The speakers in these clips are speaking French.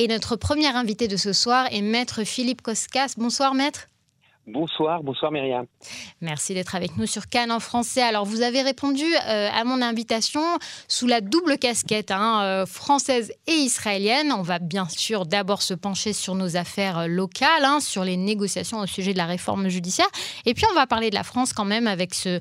Et notre premier invité de ce soir est Maître Philippe Koskas. Bonsoir Maître. Bonsoir, bonsoir Myriam. Merci d'être avec nous sur Cannes en français. Alors vous avez répondu euh, à mon invitation sous la double casquette hein, euh, française et israélienne. On va bien sûr d'abord se pencher sur nos affaires euh, locales, hein, sur les négociations au sujet de la réforme judiciaire. Et puis on va parler de la France quand même avec ce,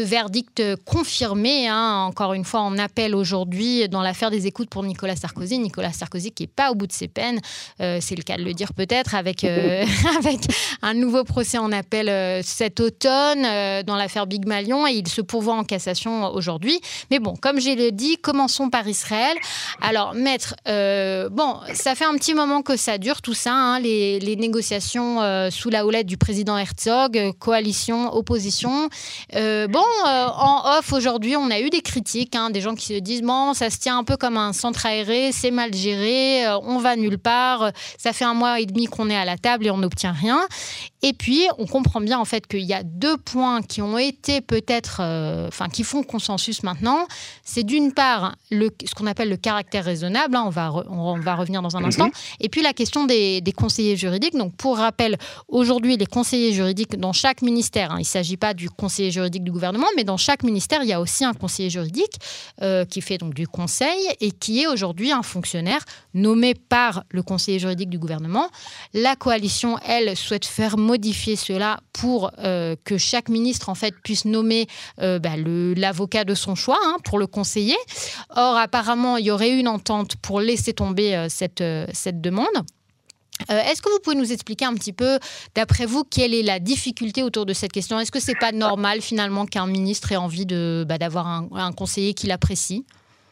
verdict confirmé. Hein. encore une fois, on appelle aujourd'hui dans l'affaire des écoutes pour Nicolas Sarkozy. Nicolas Sarkozy qui n'est pas au bout de ses peines, c'est le cas de le dire peut-être, avec, avec un nouveau procès en appel euh, cet automne euh, dans l'affaire Big Malion et il se pourvoit en cassation aujourd'hui. Mais bon, comme j'ai le dit, commençons par Israël. Alors, maître, euh, bon, ça fait un petit moment que ça dure tout ça, hein, les, négociations sous la houlette du président Herzog, coalition, opposition. bon, en off aujourd'hui, on a eu des critiques, hein, des gens qui se disent bon, ça se tient un peu comme un centre aéré, c'est mal géré, on va nulle part, ça fait un mois et demi qu'on est à la table et on n'obtient rien. Et puis, on comprend bien en fait qu'il y a deux points qui ont été peut-être, euh, enfin, qui font consensus maintenant. C'est d'une part le, ce qu'on appelle le caractère raisonnable. Hein, on, va on, va revenir dans un mhm. instant. Et puis la question des, conseillers juridiques. Donc, pour rappel, aujourd'hui, les conseillers juridiques dans chaque ministère, hein, il ne s'agit pas du conseiller juridique du gouvernement, mais dans chaque ministère, il y a aussi un conseiller juridique euh, qui fait donc du conseil et qui est aujourd'hui un fonctionnaire nommé par le conseiller juridique du gouvernement. La coalition, elle, souhaite faire modifier cela pour euh, que chaque ministre en fait puisse nommer euh, bah, l'avocat de son choix hein, pour le conseiller. Or, apparemment, il y aurait une entente pour laisser tomber euh, cette, cette demande. Est-ce que vous pouvez nous expliquer un petit peu, d'après vous, quelle est la difficulté autour de cette question? Est-ce que c'est pas normal finalement qu'un ministre ait envie bah, d'avoir un, un conseiller qui l'apprécie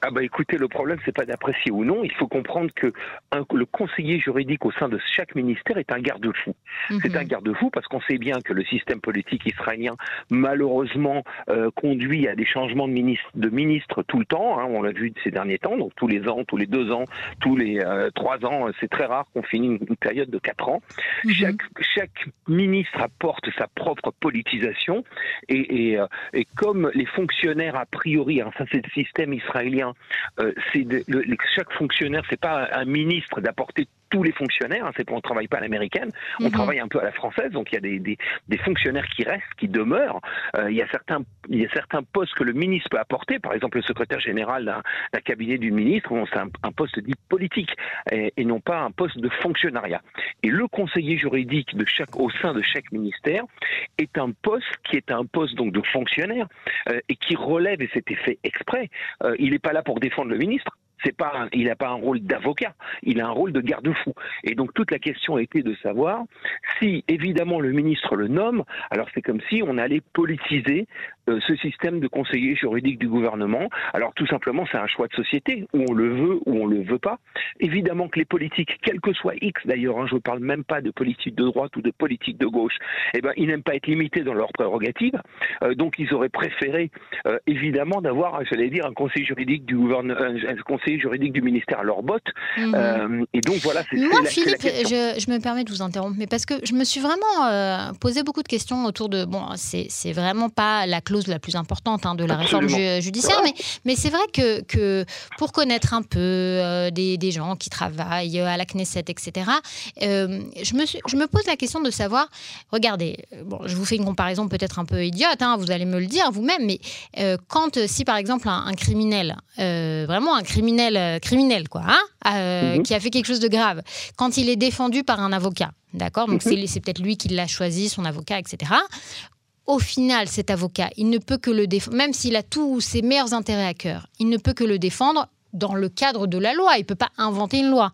ah bah écoutez, le problème c'est pas d'apprécier ou non. Il faut comprendre que le conseiller juridique au sein de chaque ministère est un garde-fou. Mhm. C'est un garde-fou parce qu'on sait bien que le système politique israélien malheureusement euh, conduit à des changements de ministres, de ministres tout le temps. Hein, on l'a vu ces derniers temps, donc tous les ans, tous les deux ans, tous les euh, trois ans. C'est très rare qu'on finisse une, période de quatre ans. Mhm. Chaque, chaque ministre apporte sa propre politisation et, et, euh, et comme les fonctionnaires a priori, hein, ça c'est le système israélien euh, c'est chaque fonctionnaire, c'est pas un ministre d'apporter tous les fonctionnaires, hein, c'est on travaille pas à l'américaine, on mhm. travaille un peu à la française, donc il y a des, des, fonctionnaires qui restent, qui demeurent. Euh, il y a certains il y a certains postes que le ministre peut apporter, par exemple le secrétaire général d'un cabinet du ministre, c'est un, poste dit politique et, non pas un poste de fonctionnariat. Et le conseiller juridique de chaque au sein de chaque ministère est un poste qui est un poste donc de fonctionnaire euh, et qui relève et c'était fait exprès. Euh, il n'est pas là pour défendre le ministre, c'est pas, il n'a pas un rôle d'avocat, il a un rôle de garde-fou. Et donc toute la question était de savoir si évidemment le ministre le nomme, alors c'est comme si on allait politiser ce système de conseiller juridique du gouvernement. Alors tout simplement, c'est un choix de société, où on le veut ou on le veut pas. Évidemment que les politiques, quel que soit X d'ailleurs, hein, je ne parle même pas de politique de droite ou de politique de gauche, eh ben, ils n'aiment pas être limités dans leurs prérogatives. Euh, donc ils auraient préféré euh, évidemment d'avoir, j'allais dire, un conseiller juridique du gouvernement, un conseiller juridique du ministère à leur botte. Mhm. et donc voilà, c'est Moi, Philippe, je, je, me permets de vous interrompre, mais parce que je me suis vraiment posé beaucoup de questions autour de, bon, c'est vraiment pas la clause la plus importante hein, de la réforme judiciaire. Mais, mais c'est vrai que, que, pour connaître un peu euh, des, des, gens qui travaillent à la Knesset, etc., euh, je, me je me pose la question de savoir, regardez, bon, je vous fais une comparaison peut-être un peu idiote, hein, vous allez me le dire vous-même, mais euh, quand, si par exemple un, criminel, vraiment un criminel, criminel quoi, hein, mhm. qui a fait quelque chose de grave, quand il est défendu par un avocat, D'accord Donc, mhm. c'est peut-être lui qui l'a choisi, son avocat, etc au final, cet avocat, il ne peut que le défendre, même s'il a tous ses meilleurs intérêts à cœur, il ne peut que le défendre dans le cadre de la loi. Il ne peut pas inventer une loi.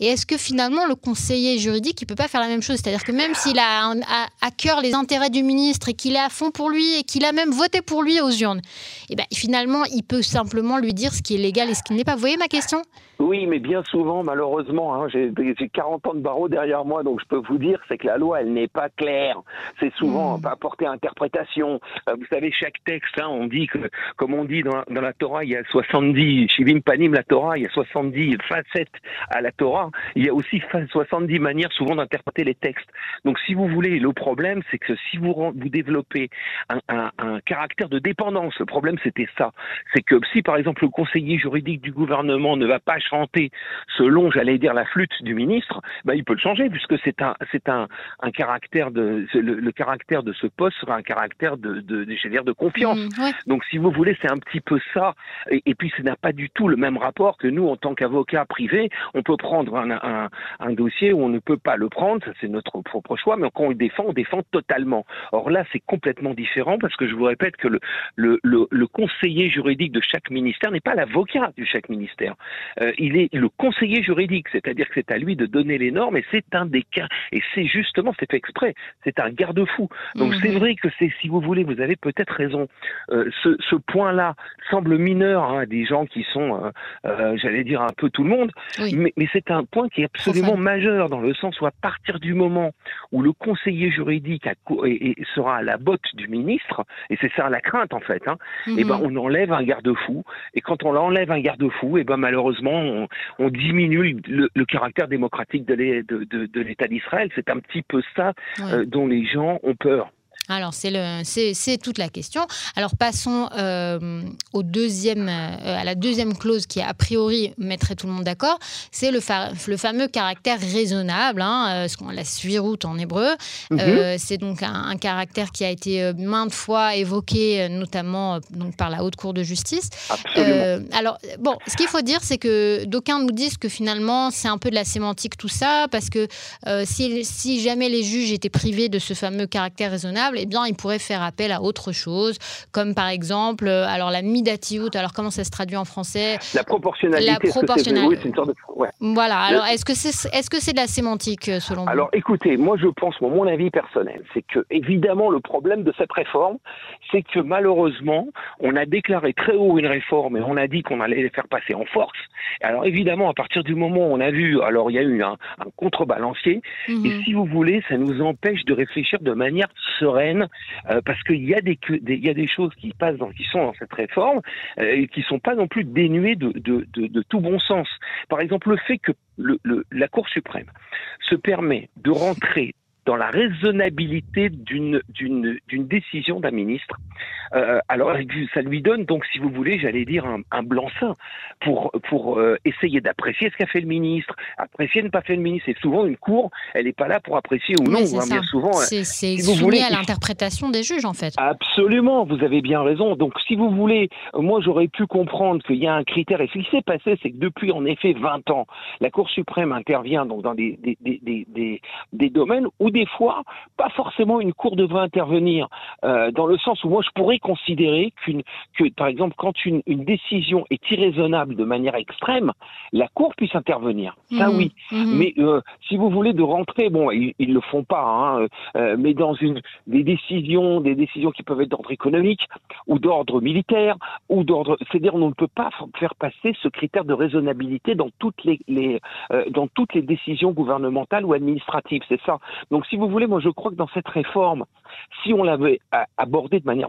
Et est-ce que finalement, le conseiller juridique, il ne peut pas faire la même chose? C'est-à-dire que même s'il a à cœur les intérêts du ministre et qu'il est à fond pour lui et qu'il a même voté pour lui aux urnes, et eh ben, finalement, il peut simplement lui dire ce qui est légal et ce qui n'est pas. Vous voyez ma question? Oui, mais bien souvent, malheureusement, hein, j'ai 40 ans de barreau derrière moi, donc je peux vous dire, c'est que la loi, elle n'est pas claire. C'est souvent mmh. pas à interprétation. Euh, vous savez, chaque texte, hein, on dit que, comme on dit dans, la Torah, il y a 70 shivim anime la Torah, il y a 70 facettes à la Torah, il y a aussi 70 manières souvent d'interpréter les textes. Donc si vous voulez, le problème, c'est que si vous, vous développez un, un, un caractère de dépendance, le problème c'était ça, c'est que si par exemple le conseiller juridique du gouvernement ne va pas chanter selon, j'allais dire, la flûte du ministre, bah, il peut le changer puisque c'est un, c'est un, un caractère de, le, caractère de ce poste sera un caractère de, de, de, de confiance. Mmh, Donc si vous voulez, c'est un petit peu ça. Et, et puis, ce n'a pas du tout le même rapport que nous, en tant qu'avocats privés. On peut prendre un, un, un, dossier où on ne peut pas le prendre, ça c'est notre propre choix, mais quand on le défend, on défend totalement. Or là, c'est complètement différent parce que je vous répète que le, le, le, le conseiller juridique de chaque ministère n'est pas l'avocat du chaque ministère. Euh, il est le conseiller juridique, c'est-à-dire que c'est à lui de donner les normes et c'est un des cas. Et c'est justement, c'est fait exprès, c'est un garde-fou. Donc mmh. c'est vrai que c'est, si vous voulez, vous avez peut-être raison. Euh, ce, ce point-là semble mineur hein, à des gens qui sont, euh, euh, j'allais dire, un peu tout le monde, mais, mais c'est un point qui est absolument majeur dans le sens où à partir du moment où le conseiller juridique a, et, et sera à la botte du ministre, et c'est ça la crainte en fait, hein, et eh ben mhm. on enlève un garde-fou, et quand on enlève un garde-fou, et eh ben malheureusement on, on diminue le, le, caractère démocratique de l'État d'Israël. C'est un petit peu ça euh, dont les gens ont peur. Alors, c'est toute la question. Alors, passons euh, au deuxième, euh, à la deuxième clause qui, a priori, mettrait tout le monde d'accord. C'est le, le, fameux caractère raisonnable, hein, euh, ce qu'on la suiroute en hébreu. Mhm. c'est donc un, caractère qui a été maintes fois évoqué, notamment donc, par la Haute Cour de justice. alors, bon, ce qu'il faut dire, c'est que d'aucuns nous disent que finalement, c'est un peu de la sémantique tout ça, parce que si, si jamais les juges étaient privés de ce fameux caractère raisonnable, eh bien, il pourrait faire appel à autre chose, comme par exemple, euh, alors la midatiout, alors comment ça se traduit en français? La proportionnalité. La proportionnalité. c'est une sorte de... Voilà, alors est-ce que c'est est -ce c'est de la sémantique euh, selon vous? Alors écoutez, moi je pense, mon avis personnel, c'est que évidemment le problème de cette réforme, c'est que malheureusement, on a déclaré très haut une réforme et on a dit qu'on allait les faire passer en force. Alors évidemment, à partir du moment où on a vu, alors il y a eu un, un contrebalancier, et mhm. si vous voulez, ça nous empêche de réfléchir de manière sereine euh, parce qu'il y a des, choses qui passent qui sont dans cette réforme euh, et qui sont pas non plus dénuées de, tout bon sens. Par exemple, le fait que la Cour suprême se permet de rentrer dans la raisonnabilité d'une décision d'un ministre. Euh, alors ça lui donne donc, si vous voulez, j'allais dire un, un blanc-seing pour pour euh, essayer d'apprécier ce qu'a fait le ministre, apprécier ne pas fait le ministre. Et souvent une cour, elle n'est pas là pour apprécier ou non. Hein, bien souvent, c'est si soumis à l'interprétation des juges en fait. Absolument, vous avez bien raison. Donc si vous voulez, moi j'aurais pu comprendre qu'il y a un critère. Et ce qui s'est passé, c'est que depuis en effet 20 ans, la Cour suprême intervient donc dans des des des des, des domaines où des fois, pas forcément une cour devrait intervenir, euh, dans le sens où moi je pourrais considérer qu'une, que par exemple quand une, une, décision est irraisonnable de manière extrême, la cour puisse intervenir. Ça mmh. oui. Mmh. Mais euh, si vous voulez de rentrer, bon, ils, ils le font pas, hein, euh, mais dans une des décisions, des décisions qui peuvent être d'ordre économique ou d'ordre militaire ou d'ordre, c'est-à-dire on ne peut pas faire passer ce critère de raisonnabilité dans toutes les, les dans toutes les décisions gouvernementales ou administratives. C'est ça. Donc si vous voulez, moi je crois que dans cette réforme, si on l'avait abordée de manière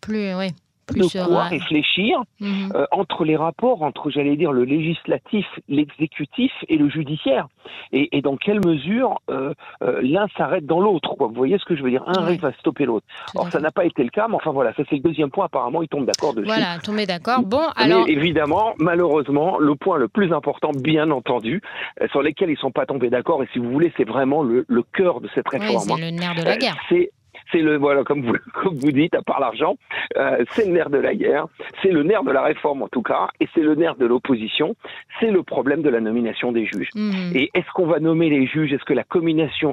plus, oui de quoi réfléchir mhm. euh, entre les rapports entre, j'allais dire, le législatif, l'exécutif et le judiciaire. Et, et dans quelle mesure euh, euh, l'un s'arrête dans l'autre. Vous voyez ce que je veux dire? Un oui. va stopper l'autre. Alors ça n'a pas été le cas, mais enfin voilà, ça c'est le deuxième point. Apparemment, ils tombent d'accord dessus. Voilà, tombé d'accord. Bon, alors. Mais évidemment, malheureusement, le point le plus important, bien entendu, sur lesquels ils sont pas tombés d'accord, et si vous voulez, c'est vraiment le, le cœur de cette réforme. Oui, c'est le nerf de la guerre. c'est c'est le voilà comme vous comme vous dites à part l'argent, euh, c'est le nerf de la guerre, c'est le nerf de la réforme en tout cas, et c'est le nerf de l'opposition, c'est le problème de la nomination des juges. Mmh. Et est-ce qu'on va nommer les juges? Est-ce que la,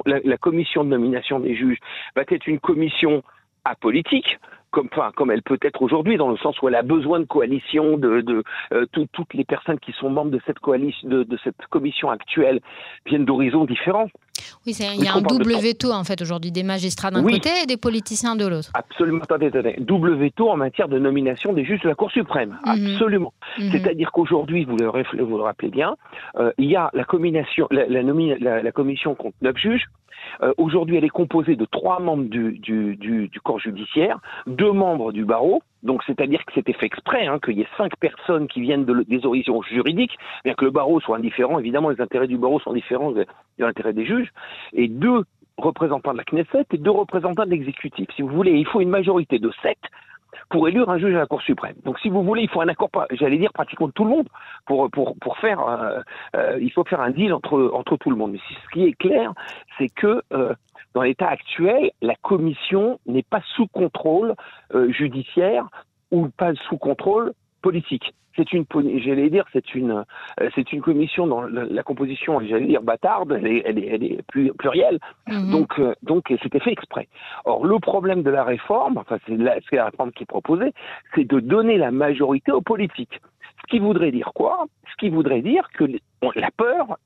la, la commission de nomination des juges va être une commission apolitique? Comme, enfin, comme elle peut être aujourd'hui, dans le sens où elle a besoin de coalition, de, de euh, tout, toutes les personnes qui sont membres de cette coalition, de, de cette commission actuelle viennent d'horizons différents. Oui, il y a un double veto en fait aujourd'hui, des magistrats d'un oui. côté et des politiciens de l'autre. Absolument, attendez, attendez. Double veto en matière de nomination des juges de la Cour suprême. -hmm. Absolument. -hmm. C'est-à-dire qu'aujourd'hui, vous, vous le, rappelez bien, euh, il y a la, la, la, commission contre neuf juges, euh, Aujourd'hui, elle est composée de trois membres du, du, du, du, corps judiciaire, deux membres du barreau, Donc, c'est-à-dire que c'était fait exprès, hein, qu'il y ait cinq personnes qui viennent de, des horizons juridiques, bien que le barreau soit indifférent, évidemment, les intérêts du barreau sont différents de, l'intérêt des juges, et deux représentants de la Knesset et deux représentants de l'exécutif. Si vous voulez, il faut une majorité de sept pour élire un juge à la Cour suprême. Donc, si vous voulez, il faut un accord, j'allais dire pratiquement de tout le monde pour pour pour faire. Euh, euh, il faut faire un deal entre entre tout le monde. Mais ce qui est clair, c'est que euh, dans l'état actuel, la commission n'est pas sous contrôle euh, judiciaire ou pas sous contrôle politique. C'est une, j'allais dire, c'est une, euh, c'est une commission dans la, composition, j'allais dire bâtarde, elle est, elle est, elle est plurielle, mm-hmm. donc, euh, donc c'était fait exprès. Or, le problème de la réforme, enfin c'est la, la réforme qui est proposée, c'est de donner la majorité aux politiques. Ce qui voudrait dire quoi? Ce qui voudrait dire que la peur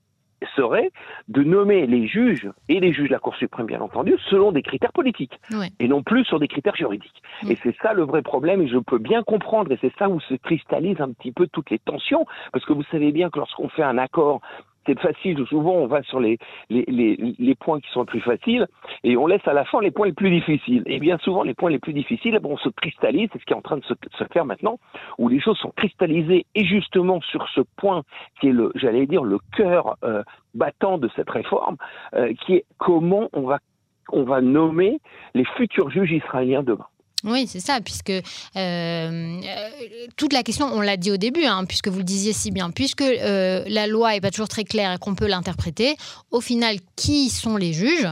serait de nommer les juges et les juges de la Cour suprême, bien entendu, selon des critères politiques et non plus sur des critères juridiques. Et c'est ça le vrai problème, et je peux bien comprendre, et c'est ça où se cristallisent un petit peu toutes les tensions, parce que vous savez bien que lorsqu'on fait un accord c'est facile, souvent on va sur les, les, les, les, points qui sont les plus faciles et on laisse à la fin les points les plus difficiles. Et bien souvent les points les plus difficiles, bon, on se cristallise, c'est ce qui est en train de se, se, faire maintenant, où les choses sont cristallisées et justement sur ce point qui est le, j'allais dire, le cœur euh, battant de cette réforme, euh, qui est comment on va, on va nommer les futurs juges israéliens demain. Oui, c'est ça, puisque euh, toute la question, on l'a dit au début, hein, puisque vous le disiez si bien, puisque euh, la loi n'est pas toujours très claire et qu'on peut l'interpréter, au final, qui sont les juges?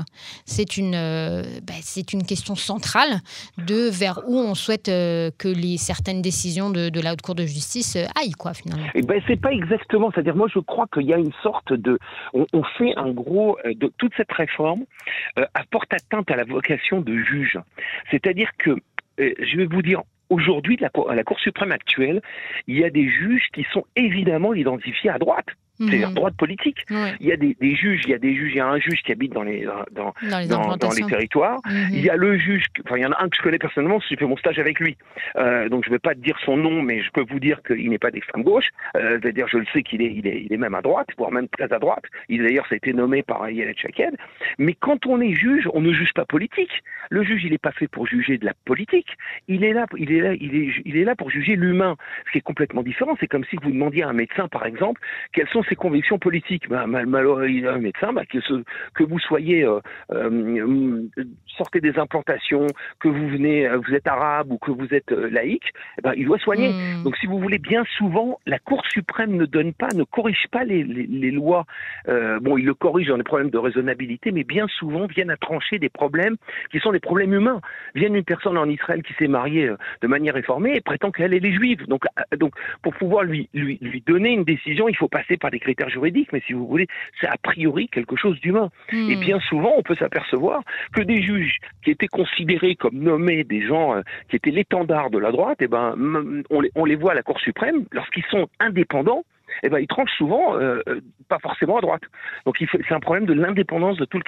C'est une, euh, bah, c'est une question centrale de vers où on souhaite que les, certaines décisions de, la Haute Cour de justice aillent, quoi, finalement. Eh ben, c'est pas exactement, c'est-à-dire, moi, je crois qu'il y a une sorte de. On, on fait un gros. de toute cette réforme apporte atteinte à la vocation de juge. C'est-à-dire que je vais vous dire, aujourd'hui, à la Cour suprême actuelle, il y a des juges qui sont évidemment identifiés à droite c'est-à-dire mmh. droite politique. Ouais. Il y a des, des, juges, il y a des juges, il y a un juge qui habite dans les dans, dans, les, dans, dans les, territoires. Mmh. Il y a le juge, enfin il y en a un que je connais personnellement, j'ai fait mon stage avec lui. Euh, donc je ne vais pas te dire son nom, mais je peux vous dire qu'il n'est pas d'extrême gauche. Euh, C'est-à-dire je le sais qu'il est, il est, il est même à droite, voire même très à droite. Il d'ailleurs ça a été nommé par Yelet Chaked. Mais quand on est juge, on ne juge pas politique. Le juge il n'est pas fait pour juger de la politique. Il est là, il est là, il est, il est là pour juger l'humain. Ce qui est complètement différent. C'est comme si vous demandiez à un médecin, par exemple, quelles sont ses convictions politiques bah, mal, malheureusement un médecin, bah, que, ce, que vous soyez euh, euh, sortez des implantations, que vous venez, vous êtes arabe ou que vous êtes euh, laïque, eh ben, il doit soigner. Mmh. Donc si vous voulez, bien souvent, la Cour suprême ne donne pas, ne corrige pas les, les, les lois. Euh, bon, il le corrige dans les problèmes de raisonnabilité, mais bien souvent viennent à trancher des problèmes qui sont des problèmes humains. Vienne une personne en Israël qui s'est mariée de manière réformée et prétend qu'elle est juive. Donc, donc pour pouvoir lui, lui, lui donner une décision, il faut passer par des critères juridiques mais si vous voulez, c'est a priori quelque chose d'humain. Hmm. Mmh. Et bien souvent, on peut s'apercevoir que des juges qui étaient considérés comme nommés des gens euh, qui étaient l'étendard de la droite, et ben, on les, on les voit à la Cour suprême, lorsqu'ils sont indépendants, eh ben, ils tranchent souvent euh, pas forcément à droite. Donc c'est un problème de l'indépendance de tout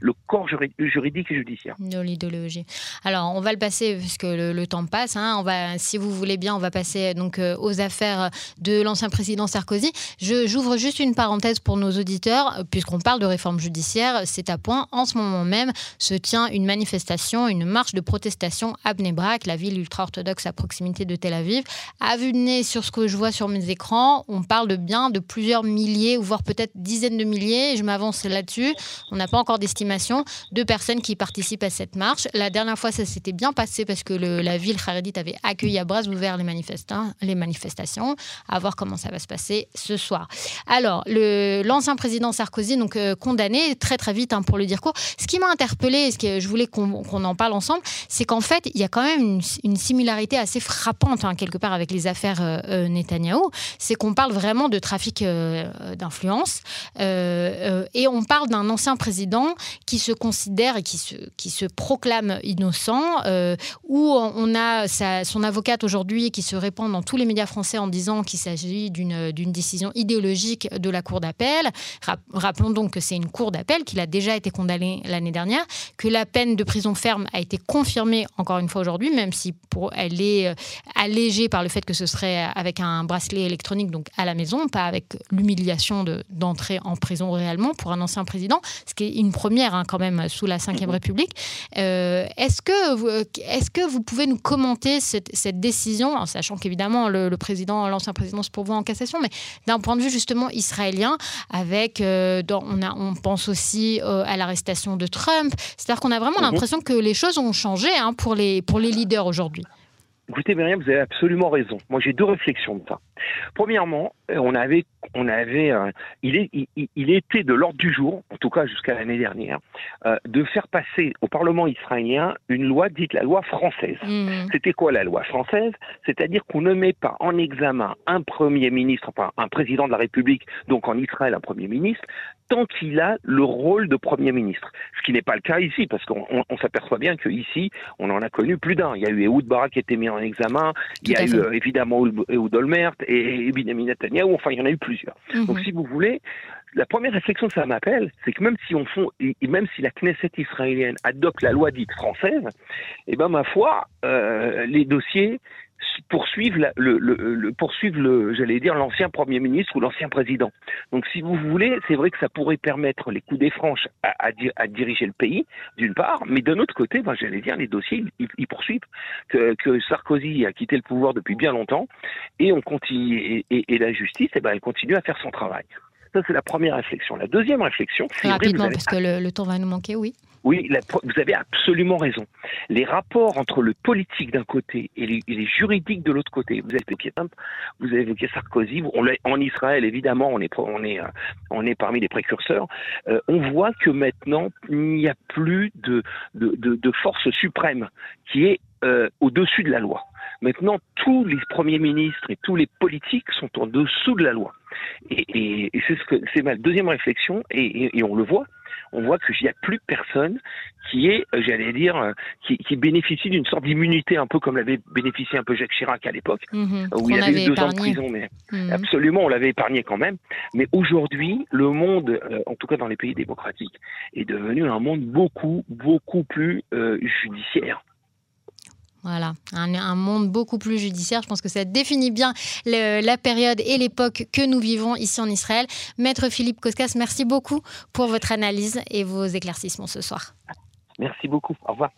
le corps juridique et judiciaire. De l'idéologie. Alors on va le passer puisque le, le temps passe. Hein. On va, si vous voulez bien, on va passer donc euh, aux affaires de l'ancien président Sarkozy. j'ouvre juste une parenthèse pour nos auditeurs puisqu'on parle de réforme judiciaire. C'est à point. En ce moment même se tient une manifestation, une marche de protestation à Bnebrak, la ville ultra-orthodoxe à proximité de Tel Aviv. À vue de nez sur ce que je vois sur mes écrans, on parle de bien de plusieurs milliers, voire peut-être dizaines de milliers, je m'avance là-dessus, on n'a pas encore d'estimation, de personnes qui participent à cette marche. La dernière fois, ça s'était bien passé parce que la ville Haredit avait accueilli à bras ouverts les, manifestations. À voir comment ça va se passer ce soir. Alors, l'ancien président Sarkozy, donc euh, condamné très très vite hein, pour le dire court. Ce qui m'a interpellé, ce que je voulais qu'on qu en parle ensemble, c'est qu'en fait, il y a quand même une, une similarité assez frappante hein, quelque part avec les affaires euh, euh, Netanyahou. C'est qu'on parle vraiment de trafic euh, d'influence euh, et on parle d'un ancien président qui se considère et qui se, qui se proclame innocent, euh, où on a son avocate aujourd'hui qui se répand dans tous les médias français en disant qu'il s'agit d'une décision idéologique de la Cour d'appel. Rappelons donc que c'est une Cour d'appel, qu'il a déjà été condamné l'année dernière, que la peine de prison ferme a été confirmée encore une fois aujourd'hui, même si pour, elle est allégée par le fait que ce serait avec un bracelet électronique, donc à la maison, pas avec l'humiliation d'entrer en prison réellement pour un ancien président, ce qui est une première hein, quand même sous la Ve mhm. République. Euh, est-ce que, est que vous pouvez nous commenter cette, décision, en sachant qu'évidemment le, président, l'ancien président se pourvoit en cassation, mais d'un point de vue justement israélien, avec, euh, on, a, on pense aussi euh, à l'arrestation de Trump, c'est-à-dire qu'on a vraiment mhm. l'impression que les choses ont changé hein, pour, les, pour les leaders aujourd'hui. Écoutez, Myriam, vous avez absolument raison. Moi, j'ai deux réflexions de ça. Premièrement, euh, on avait, on avait, euh, il, est, il, était de l'ordre du jour, en tout cas jusqu'à l'année dernière, euh, de faire passer au Parlement israélien une loi dite la loi française. Mmh. C'était quoi la loi française? C'est-à-dire qu'on ne met pas en examen un premier ministre, enfin un président de la République, donc en Israël un premier ministre, tant qu'il a le rôle de Premier ministre. Ce qui n'est pas le cas ici, parce qu'on s'aperçoit bien qu'ici, on en a connu plus d'un. Il y a eu Ehud Barak qui a été mis en examen, il y a eu euh, évidemment Ehud Olmert et, et Benjamin Netanyahu, enfin il y en a eu plusieurs. Mhm. Donc si vous voulez, la première réflexion que ça m'appelle, c'est que même si on fond, même si la Knesset israélienne adopte la loi dite française, eh ben ma foi, euh, les dossiers poursuivre le, le, le j'allais dire l'ancien premier ministre ou l'ancien président. Donc si vous voulez, c'est vrai que ça pourrait permettre les coups des franches à, à, diriger le pays d'une part, mais d'un autre côté, ben, j'allais dire les dossiers ils, poursuivent que, que, Sarkozy a quitté le pouvoir depuis bien longtemps et on continue et, et, la justice, eh ben, elle continue à faire son travail. Ça c'est la première réflexion. La deuxième réflexion, rapidement parce que le temps va nous manquer, oui. Oui, vous avez absolument raison. Les rapports entre le politique d'un côté et les, juridiques de l'autre côté. Vous avez évoqué Trump, vous avez évoqué Sarkozy. En Israël, évidemment, on est, on euh, on est parmi les précurseurs. Euh, on voit que maintenant, il n'y a plus de, force suprême qui est euh, au-dessus de la loi. Maintenant, tous les premiers ministres et tous les politiques sont en dessous de la loi. Et, et, c'est ce que c'est ma deuxième réflexion, et, et on le voit on voit qu'il n'y a plus personne qui est, euh, j'allais dire, euh, qui, bénéficie d'une sorte d'immunité, un peu comme l'avait bénéficié un peu Jacques Chirac à l'époque, mhm. où il avait, eu deux ans de prison, mais mhm. absolument, on l'avait épargné quand même. Mais aujourd'hui, le monde, euh, en tout cas dans les pays démocratiques, est devenu un monde beaucoup, beaucoup plus judiciaire. Voilà, un, monde beaucoup plus judiciaire. Je pense que ça définit bien la période et l'époque que nous vivons ici en Israël. Maître Philippe Koskas, merci beaucoup pour votre analyse et vos éclaircissements ce soir. Merci beaucoup. Au revoir.